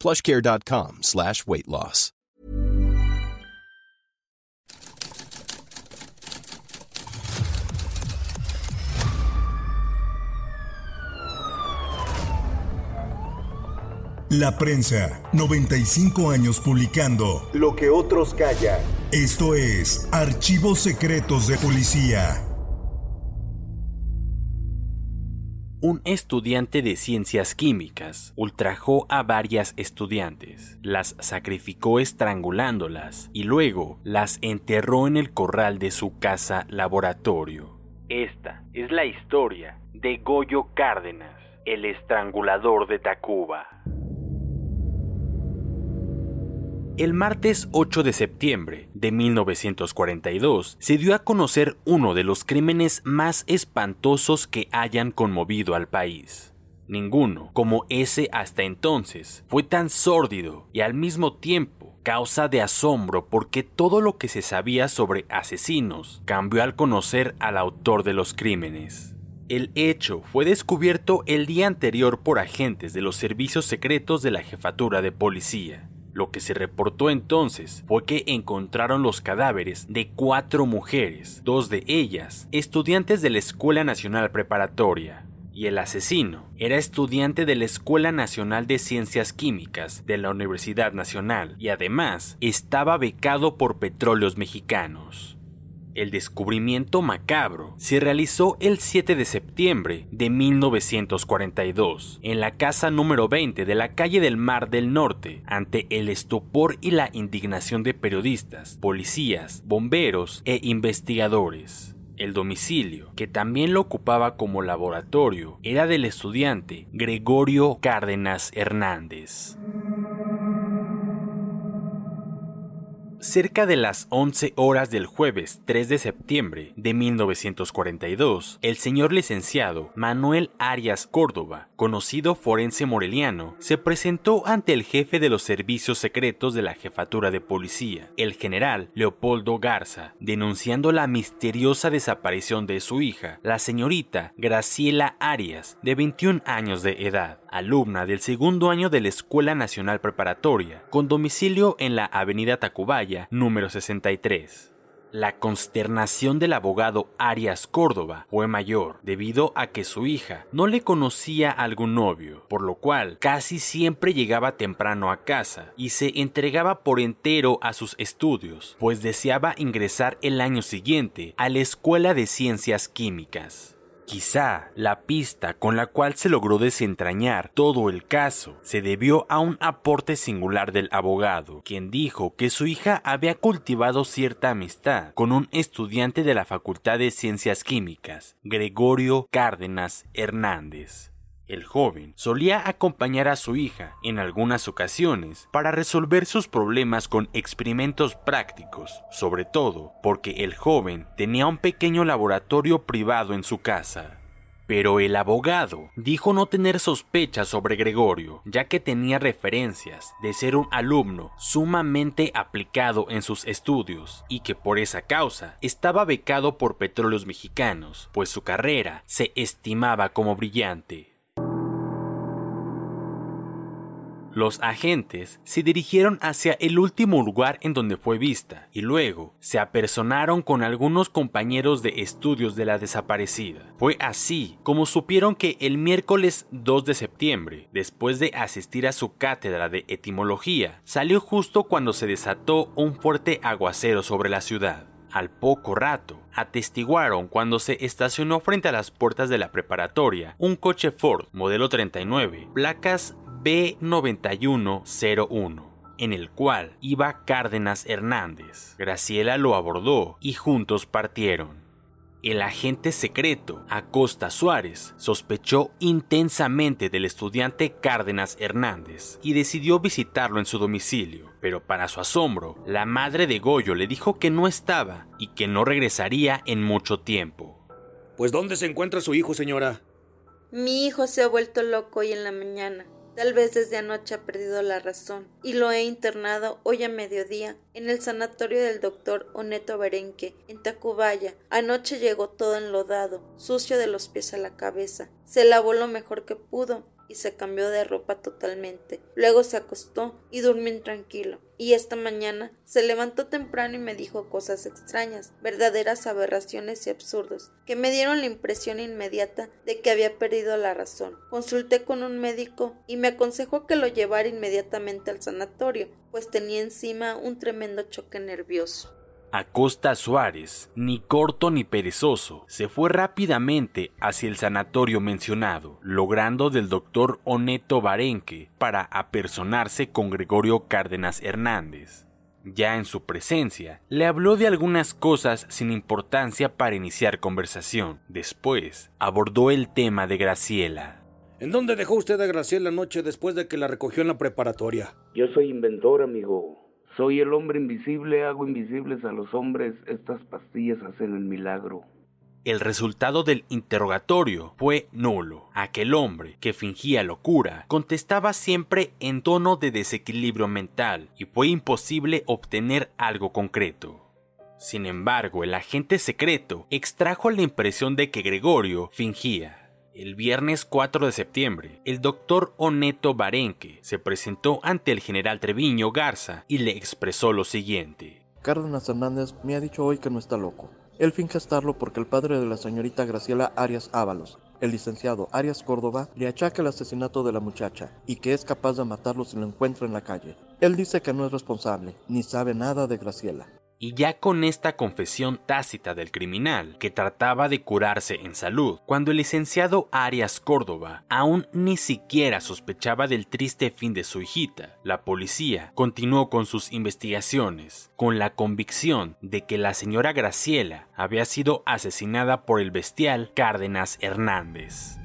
plushcare.com slash weight loss. La prensa, 95 años publicando Lo que otros callan. Esto es Archivos Secretos de Policía. Un estudiante de ciencias químicas ultrajó a varias estudiantes, las sacrificó estrangulándolas y luego las enterró en el corral de su casa laboratorio. Esta es la historia de Goyo Cárdenas, el estrangulador de Tacuba. El martes 8 de septiembre de 1942 se dio a conocer uno de los crímenes más espantosos que hayan conmovido al país. Ninguno, como ese hasta entonces, fue tan sórdido y al mismo tiempo causa de asombro porque todo lo que se sabía sobre asesinos cambió al conocer al autor de los crímenes. El hecho fue descubierto el día anterior por agentes de los servicios secretos de la jefatura de policía. Lo que se reportó entonces fue que encontraron los cadáveres de cuatro mujeres, dos de ellas estudiantes de la Escuela Nacional Preparatoria, y el asesino era estudiante de la Escuela Nacional de Ciencias Químicas de la Universidad Nacional y además estaba becado por Petróleos Mexicanos. El descubrimiento macabro se realizó el 7 de septiembre de 1942 en la casa número 20 de la calle del Mar del Norte ante el estupor y la indignación de periodistas, policías, bomberos e investigadores. El domicilio, que también lo ocupaba como laboratorio, era del estudiante Gregorio Cárdenas Hernández. Cerca de las 11 horas del jueves 3 de septiembre de 1942, el señor licenciado Manuel Arias Córdoba, conocido forense moreliano, se presentó ante el jefe de los servicios secretos de la jefatura de policía, el general Leopoldo Garza, denunciando la misteriosa desaparición de su hija, la señorita Graciela Arias, de 21 años de edad alumna del segundo año de la Escuela Nacional Preparatoria, con domicilio en la Avenida Tacubaya, número 63. La consternación del abogado Arias Córdoba fue mayor debido a que su hija no le conocía algún novio, por lo cual casi siempre llegaba temprano a casa y se entregaba por entero a sus estudios, pues deseaba ingresar el año siguiente a la Escuela de Ciencias Químicas. Quizá la pista con la cual se logró desentrañar todo el caso se debió a un aporte singular del abogado, quien dijo que su hija había cultivado cierta amistad con un estudiante de la Facultad de Ciencias Químicas, Gregorio Cárdenas Hernández. El joven solía acompañar a su hija en algunas ocasiones para resolver sus problemas con experimentos prácticos, sobre todo porque el joven tenía un pequeño laboratorio privado en su casa. Pero el abogado dijo no tener sospechas sobre Gregorio, ya que tenía referencias de ser un alumno sumamente aplicado en sus estudios y que por esa causa estaba becado por petróleos mexicanos, pues su carrera se estimaba como brillante. Los agentes se dirigieron hacia el último lugar en donde fue vista y luego se apersonaron con algunos compañeros de estudios de la desaparecida. Fue así como supieron que el miércoles 2 de septiembre, después de asistir a su cátedra de etimología, salió justo cuando se desató un fuerte aguacero sobre la ciudad. Al poco rato, atestiguaron cuando se estacionó frente a las puertas de la preparatoria un coche Ford modelo 39, placas B9101 en el cual iba Cárdenas Hernández. Graciela lo abordó y juntos partieron. El agente secreto, Acosta Suárez, sospechó intensamente del estudiante Cárdenas Hernández y decidió visitarlo en su domicilio, pero para su asombro, la madre de Goyo le dijo que no estaba y que no regresaría en mucho tiempo. Pues ¿dónde se encuentra su hijo, señora? Mi hijo se ha vuelto loco hoy en la mañana. Tal vez desde anoche ha perdido la razón y lo he internado hoy a mediodía en el sanatorio del doctor Oneto Berenque en Tacubaya. Anoche llegó todo enlodado, sucio de los pies a la cabeza. Se lavó lo mejor que pudo y se cambió de ropa totalmente. Luego se acostó y durmió intranquilo. Y esta mañana se levantó temprano y me dijo cosas extrañas, verdaderas aberraciones y absurdos, que me dieron la impresión inmediata de que había perdido la razón. Consulté con un médico y me aconsejó que lo llevara inmediatamente al sanatorio, pues tenía encima un tremendo choque nervioso. Acosta Suárez, ni corto ni perezoso, se fue rápidamente hacia el sanatorio mencionado, logrando del doctor Oneto Barenque para apersonarse con Gregorio Cárdenas Hernández. Ya en su presencia, le habló de algunas cosas sin importancia para iniciar conversación. Después, abordó el tema de Graciela. ¿En dónde dejó usted a Graciela anoche después de que la recogió en la preparatoria? Yo soy inventor, amigo. Soy el hombre invisible, hago invisibles a los hombres, estas pastillas hacen el milagro. El resultado del interrogatorio fue nulo. Aquel hombre, que fingía locura, contestaba siempre en tono de desequilibrio mental y fue imposible obtener algo concreto. Sin embargo, el agente secreto extrajo la impresión de que Gregorio fingía. El viernes 4 de septiembre, el doctor Oneto Barenque se presentó ante el general Treviño Garza y le expresó lo siguiente. Cárdenas Hernández me ha dicho hoy que no está loco. Él finge estarlo porque el padre de la señorita Graciela Arias Ábalos, el licenciado Arias Córdoba, le achaca el asesinato de la muchacha y que es capaz de matarlo si lo encuentra en la calle. Él dice que no es responsable, ni sabe nada de Graciela. Y ya con esta confesión tácita del criminal, que trataba de curarse en salud, cuando el licenciado Arias Córdoba aún ni siquiera sospechaba del triste fin de su hijita, la policía continuó con sus investigaciones, con la convicción de que la señora Graciela había sido asesinada por el bestial Cárdenas Hernández.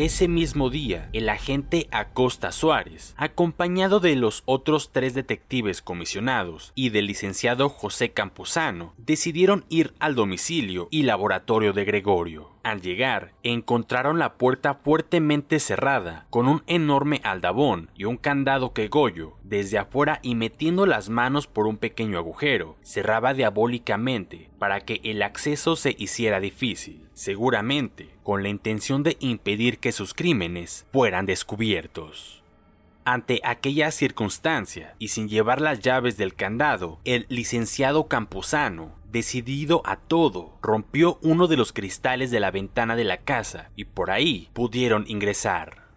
Ese mismo día, el agente Acosta Suárez, acompañado de los otros tres detectives comisionados y del licenciado José Camposano, decidieron ir al domicilio y laboratorio de Gregorio. Al llegar, encontraron la puerta fuertemente cerrada, con un enorme aldabón y un candado que Goyo, desde afuera y metiendo las manos por un pequeño agujero, cerraba diabólicamente para que el acceso se hiciera difícil, seguramente con la intención de impedir que sus crímenes fueran descubiertos. Ante aquella circunstancia y sin llevar las llaves del candado, el licenciado Camposano, decidido a todo, rompió uno de los cristales de la ventana de la casa y por ahí pudieron ingresar.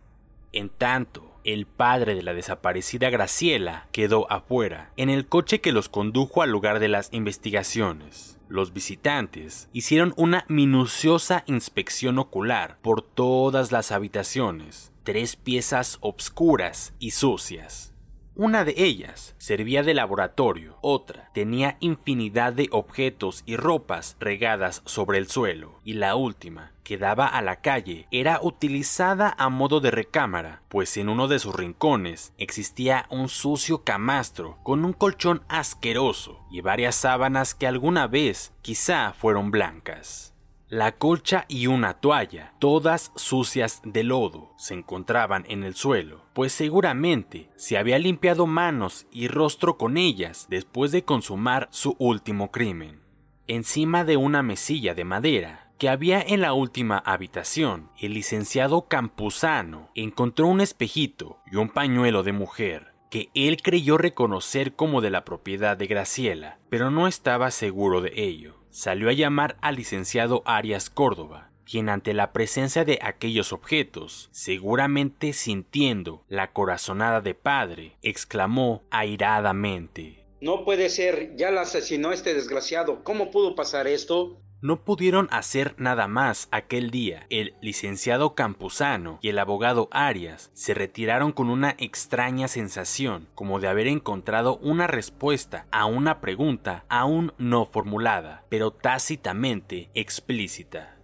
En tanto, el padre de la desaparecida Graciela quedó afuera, en el coche que los condujo al lugar de las investigaciones. Los visitantes hicieron una minuciosa inspección ocular por todas las habitaciones, tres piezas obscuras y sucias. Una de ellas servía de laboratorio, otra tenía infinidad de objetos y ropas regadas sobre el suelo, y la última, que daba a la calle, era utilizada a modo de recámara, pues en uno de sus rincones existía un sucio camastro con un colchón asqueroso y varias sábanas que alguna vez quizá fueron blancas. La colcha y una toalla, todas sucias de lodo, se encontraban en el suelo, pues seguramente se había limpiado manos y rostro con ellas después de consumar su último crimen. Encima de una mesilla de madera que había en la última habitación, el licenciado Campuzano encontró un espejito y un pañuelo de mujer que él creyó reconocer como de la propiedad de Graciela, pero no estaba seguro de ello. Salió a llamar al licenciado Arias Córdoba, quien ante la presencia de aquellos objetos, seguramente sintiendo la corazonada de padre, exclamó airadamente No puede ser, ya la asesinó este desgraciado. ¿Cómo pudo pasar esto? No pudieron hacer nada más aquel día. El licenciado Campuzano y el abogado Arias se retiraron con una extraña sensación, como de haber encontrado una respuesta a una pregunta aún no formulada, pero tácitamente explícita.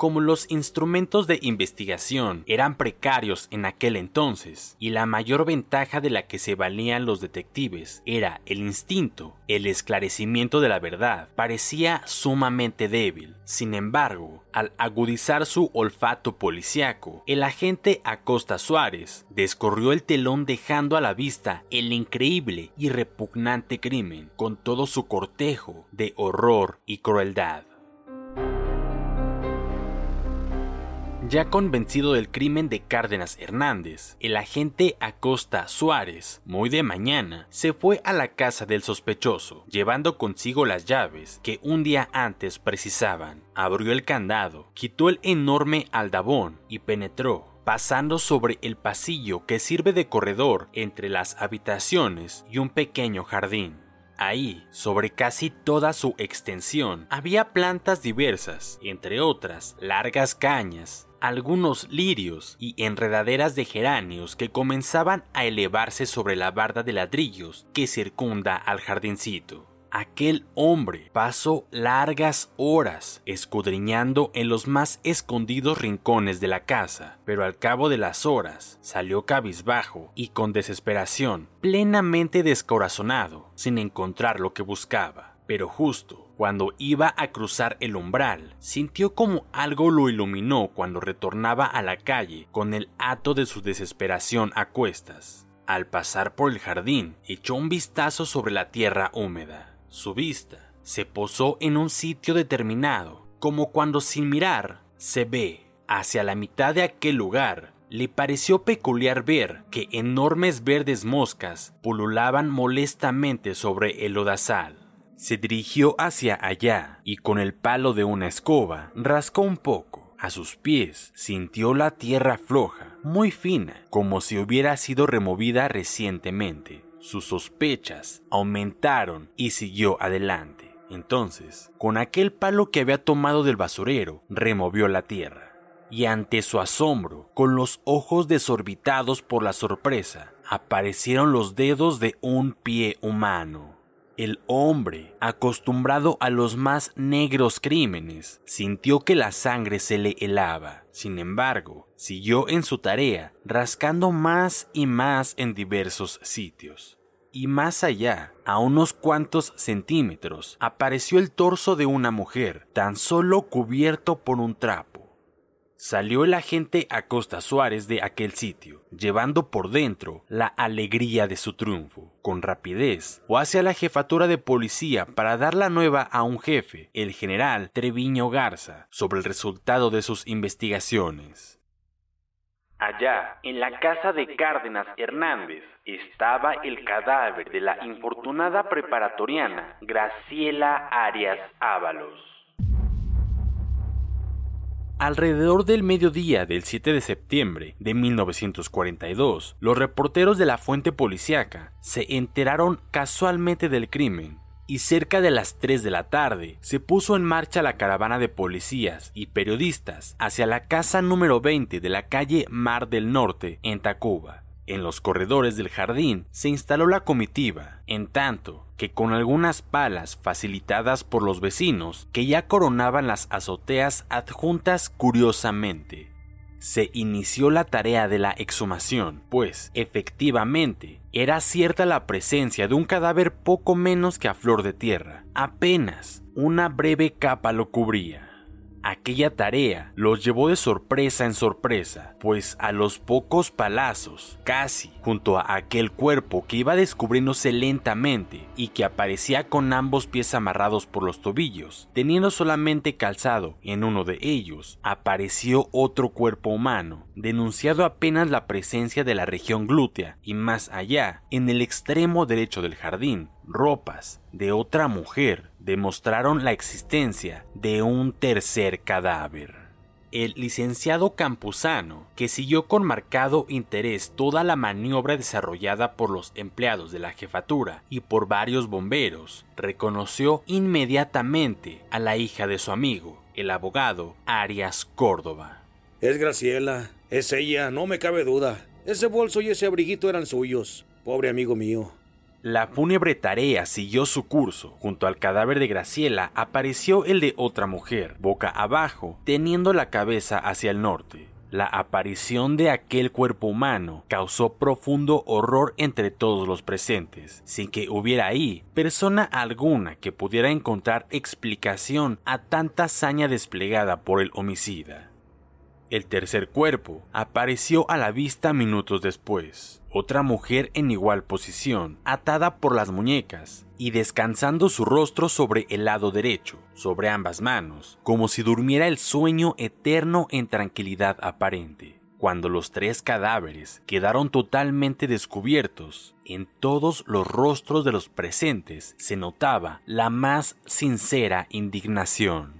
Como los instrumentos de investigación eran precarios en aquel entonces, y la mayor ventaja de la que se valían los detectives era el instinto, el esclarecimiento de la verdad parecía sumamente débil. Sin embargo, al agudizar su olfato policiaco, el agente Acosta Suárez descorrió el telón dejando a la vista el increíble y repugnante crimen con todo su cortejo de horror y crueldad. Ya convencido del crimen de Cárdenas Hernández, el agente Acosta Suárez, muy de mañana, se fue a la casa del sospechoso, llevando consigo las llaves que un día antes precisaban. Abrió el candado, quitó el enorme aldabón y penetró, pasando sobre el pasillo que sirve de corredor entre las habitaciones y un pequeño jardín. Ahí, sobre casi toda su extensión, había plantas diversas, entre otras, largas cañas, algunos lirios y enredaderas de geranios que comenzaban a elevarse sobre la barda de ladrillos que circunda al jardincito. Aquel hombre pasó largas horas escudriñando en los más escondidos rincones de la casa, pero al cabo de las horas salió cabizbajo y con desesperación, plenamente descorazonado, sin encontrar lo que buscaba. Pero justo cuando iba a cruzar el umbral, sintió como algo lo iluminó cuando retornaba a la calle con el hato de su desesperación a cuestas. Al pasar por el jardín, echó un vistazo sobre la tierra húmeda. Su vista se posó en un sitio determinado, como cuando sin mirar se ve hacia la mitad de aquel lugar. Le pareció peculiar ver que enormes verdes moscas pululaban molestamente sobre el lodazal. Se dirigió hacia allá y con el palo de una escoba rascó un poco. A sus pies sintió la tierra floja, muy fina, como si hubiera sido removida recientemente. Sus sospechas aumentaron y siguió adelante. Entonces, con aquel palo que había tomado del basurero, removió la tierra. Y ante su asombro, con los ojos desorbitados por la sorpresa, aparecieron los dedos de un pie humano. El hombre, acostumbrado a los más negros crímenes, sintió que la sangre se le helaba. Sin embargo, siguió en su tarea, rascando más y más en diversos sitios. Y más allá, a unos cuantos centímetros, apareció el torso de una mujer, tan solo cubierto por un trapo. Salió el agente Acosta Suárez de aquel sitio, llevando por dentro la alegría de su triunfo. Con rapidez, o hacia la jefatura de policía para dar la nueva a un jefe, el general Treviño Garza, sobre el resultado de sus investigaciones. Allá, en la casa de Cárdenas Hernández, estaba el cadáver de la infortunada preparatoriana Graciela Arias Ábalos. Alrededor del mediodía del 7 de septiembre de 1942, los reporteros de la fuente policíaca se enteraron casualmente del crimen y cerca de las 3 de la tarde se puso en marcha la caravana de policías y periodistas hacia la casa número 20 de la calle Mar del Norte en Tacuba. En los corredores del jardín se instaló la comitiva, en tanto que con algunas palas facilitadas por los vecinos que ya coronaban las azoteas adjuntas curiosamente. Se inició la tarea de la exhumación, pues, efectivamente, era cierta la presencia de un cadáver poco menos que a flor de tierra. Apenas una breve capa lo cubría. Aquella tarea los llevó de sorpresa en sorpresa, pues a los pocos palazos, casi junto a aquel cuerpo que iba descubriéndose lentamente y que aparecía con ambos pies amarrados por los tobillos, teniendo solamente calzado en uno de ellos, apareció otro cuerpo humano, denunciado apenas la presencia de la región glútea y más allá, en el extremo derecho del jardín, ropas de otra mujer demostraron la existencia de un tercer cadáver. El licenciado Campuzano, que siguió con marcado interés toda la maniobra desarrollada por los empleados de la jefatura y por varios bomberos, reconoció inmediatamente a la hija de su amigo, el abogado Arias Córdoba. Es Graciela, es ella, no me cabe duda. Ese bolso y ese abriguito eran suyos. Pobre amigo mío. La fúnebre tarea siguió su curso. Junto al cadáver de Graciela apareció el de otra mujer, boca abajo, teniendo la cabeza hacia el norte. La aparición de aquel cuerpo humano causó profundo horror entre todos los presentes, sin que hubiera ahí persona alguna que pudiera encontrar explicación a tanta hazaña desplegada por el homicida. El tercer cuerpo apareció a la vista minutos después. Otra mujer en igual posición, atada por las muñecas y descansando su rostro sobre el lado derecho, sobre ambas manos, como si durmiera el sueño eterno en tranquilidad aparente. Cuando los tres cadáveres quedaron totalmente descubiertos, en todos los rostros de los presentes se notaba la más sincera indignación.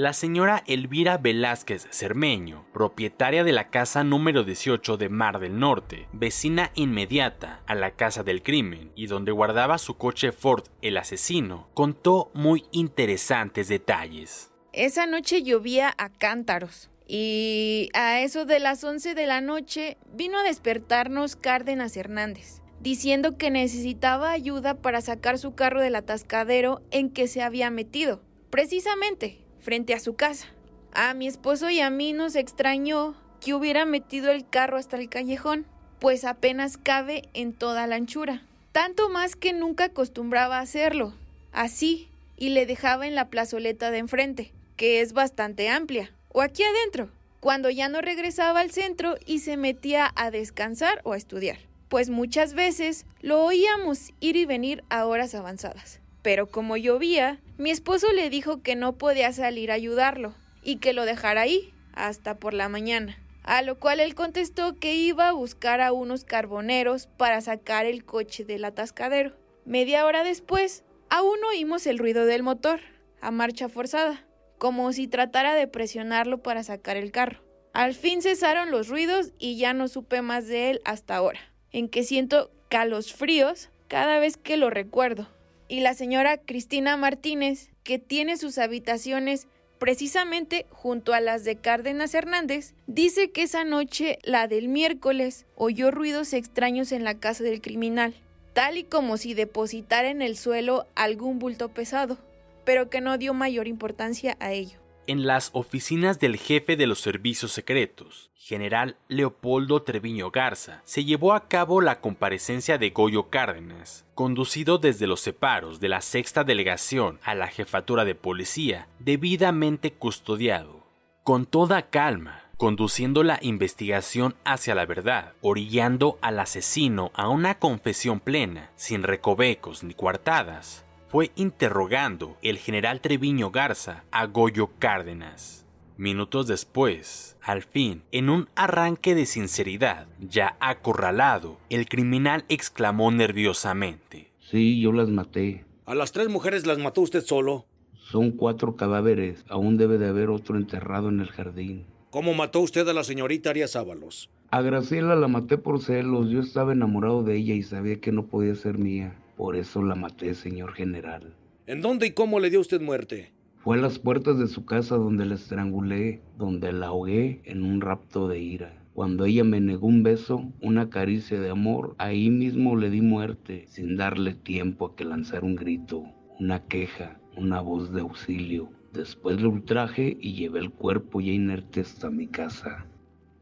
La señora Elvira Velázquez Cermeño, propietaria de la casa número 18 de Mar del Norte, vecina inmediata a la casa del crimen y donde guardaba su coche Ford el asesino, contó muy interesantes detalles. Esa noche llovía a cántaros y a eso de las 11 de la noche vino a despertarnos Cárdenas Hernández, diciendo que necesitaba ayuda para sacar su carro del atascadero en que se había metido. Precisamente, frente a su casa. A mi esposo y a mí nos extrañó que hubiera metido el carro hasta el callejón, pues apenas cabe en toda la anchura. Tanto más que nunca acostumbraba a hacerlo, así, y le dejaba en la plazoleta de enfrente, que es bastante amplia, o aquí adentro, cuando ya no regresaba al centro y se metía a descansar o a estudiar, pues muchas veces lo oíamos ir y venir a horas avanzadas. Pero como llovía, mi esposo le dijo que no podía salir a ayudarlo y que lo dejara ahí hasta por la mañana. A lo cual él contestó que iba a buscar a unos carboneros para sacar el coche del atascadero. Media hora después, aún oímos el ruido del motor, a marcha forzada, como si tratara de presionarlo para sacar el carro. Al fin cesaron los ruidos y ya no supe más de él hasta ahora, en que siento calos fríos cada vez que lo recuerdo y la señora Cristina Martínez, que tiene sus habitaciones precisamente junto a las de Cárdenas Hernández, dice que esa noche, la del miércoles, oyó ruidos extraños en la casa del criminal, tal y como si depositara en el suelo algún bulto pesado, pero que no dio mayor importancia a ello en las oficinas del jefe de los servicios secretos, general Leopoldo Treviño Garza, se llevó a cabo la comparecencia de Goyo Cárdenas, conducido desde los separos de la sexta delegación a la jefatura de policía, debidamente custodiado. Con toda calma, conduciendo la investigación hacia la verdad, orillando al asesino a una confesión plena, sin recovecos ni coartadas, fue interrogando el general Treviño Garza a Goyo Cárdenas. Minutos después, al fin, en un arranque de sinceridad, ya acorralado, el criminal exclamó nerviosamente. Sí, yo las maté. ¿A las tres mujeres las mató usted solo? Son cuatro cadáveres. Aún debe de haber otro enterrado en el jardín. ¿Cómo mató usted a la señorita Arias Ábalos? A Graciela la maté por celos. Yo estaba enamorado de ella y sabía que no podía ser mía. Por eso la maté, señor general. ¿En dónde y cómo le dio usted muerte? Fue a las puertas de su casa donde la estrangulé, donde la ahogué en un rapto de ira. Cuando ella me negó un beso, una caricia de amor, ahí mismo le di muerte, sin darle tiempo a que lanzara un grito, una queja, una voz de auxilio. Después le ultraje y llevé el cuerpo ya inerte hasta mi casa.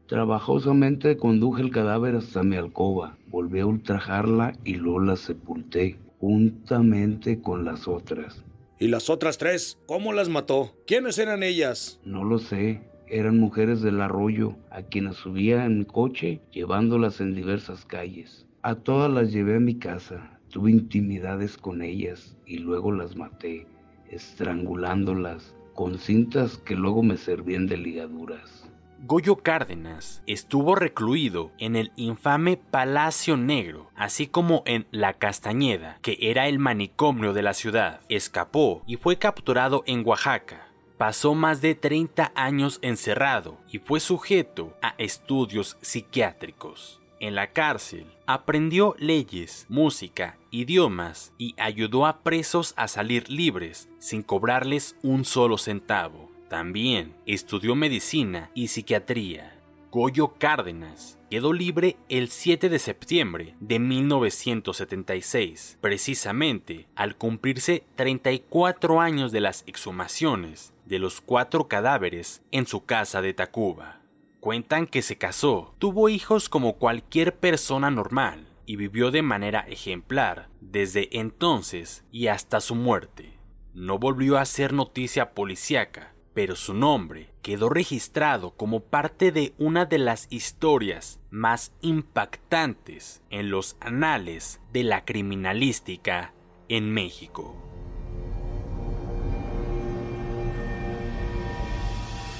Trabajosamente conduje el cadáver hasta mi alcoba, volví a ultrajarla y luego la sepulté juntamente con las otras. ¿Y las otras tres? ¿Cómo las mató? ¿Quiénes eran ellas? No lo sé. Eran mujeres del arroyo, a quienes subía en mi coche, llevándolas en diversas calles. A todas las llevé a mi casa. Tuve intimidades con ellas y luego las maté, estrangulándolas con cintas que luego me servían de ligaduras. Goyo Cárdenas estuvo recluido en el infame Palacio Negro, así como en La Castañeda, que era el manicomio de la ciudad. Escapó y fue capturado en Oaxaca. Pasó más de 30 años encerrado y fue sujeto a estudios psiquiátricos. En la cárcel aprendió leyes, música, idiomas y ayudó a presos a salir libres sin cobrarles un solo centavo. También estudió medicina y psiquiatría. Goyo Cárdenas quedó libre el 7 de septiembre de 1976, precisamente al cumplirse 34 años de las exhumaciones de los cuatro cadáveres en su casa de Tacuba. Cuentan que se casó, tuvo hijos como cualquier persona normal y vivió de manera ejemplar desde entonces y hasta su muerte. No volvió a ser noticia policíaca pero su nombre quedó registrado como parte de una de las historias más impactantes en los anales de la criminalística en México.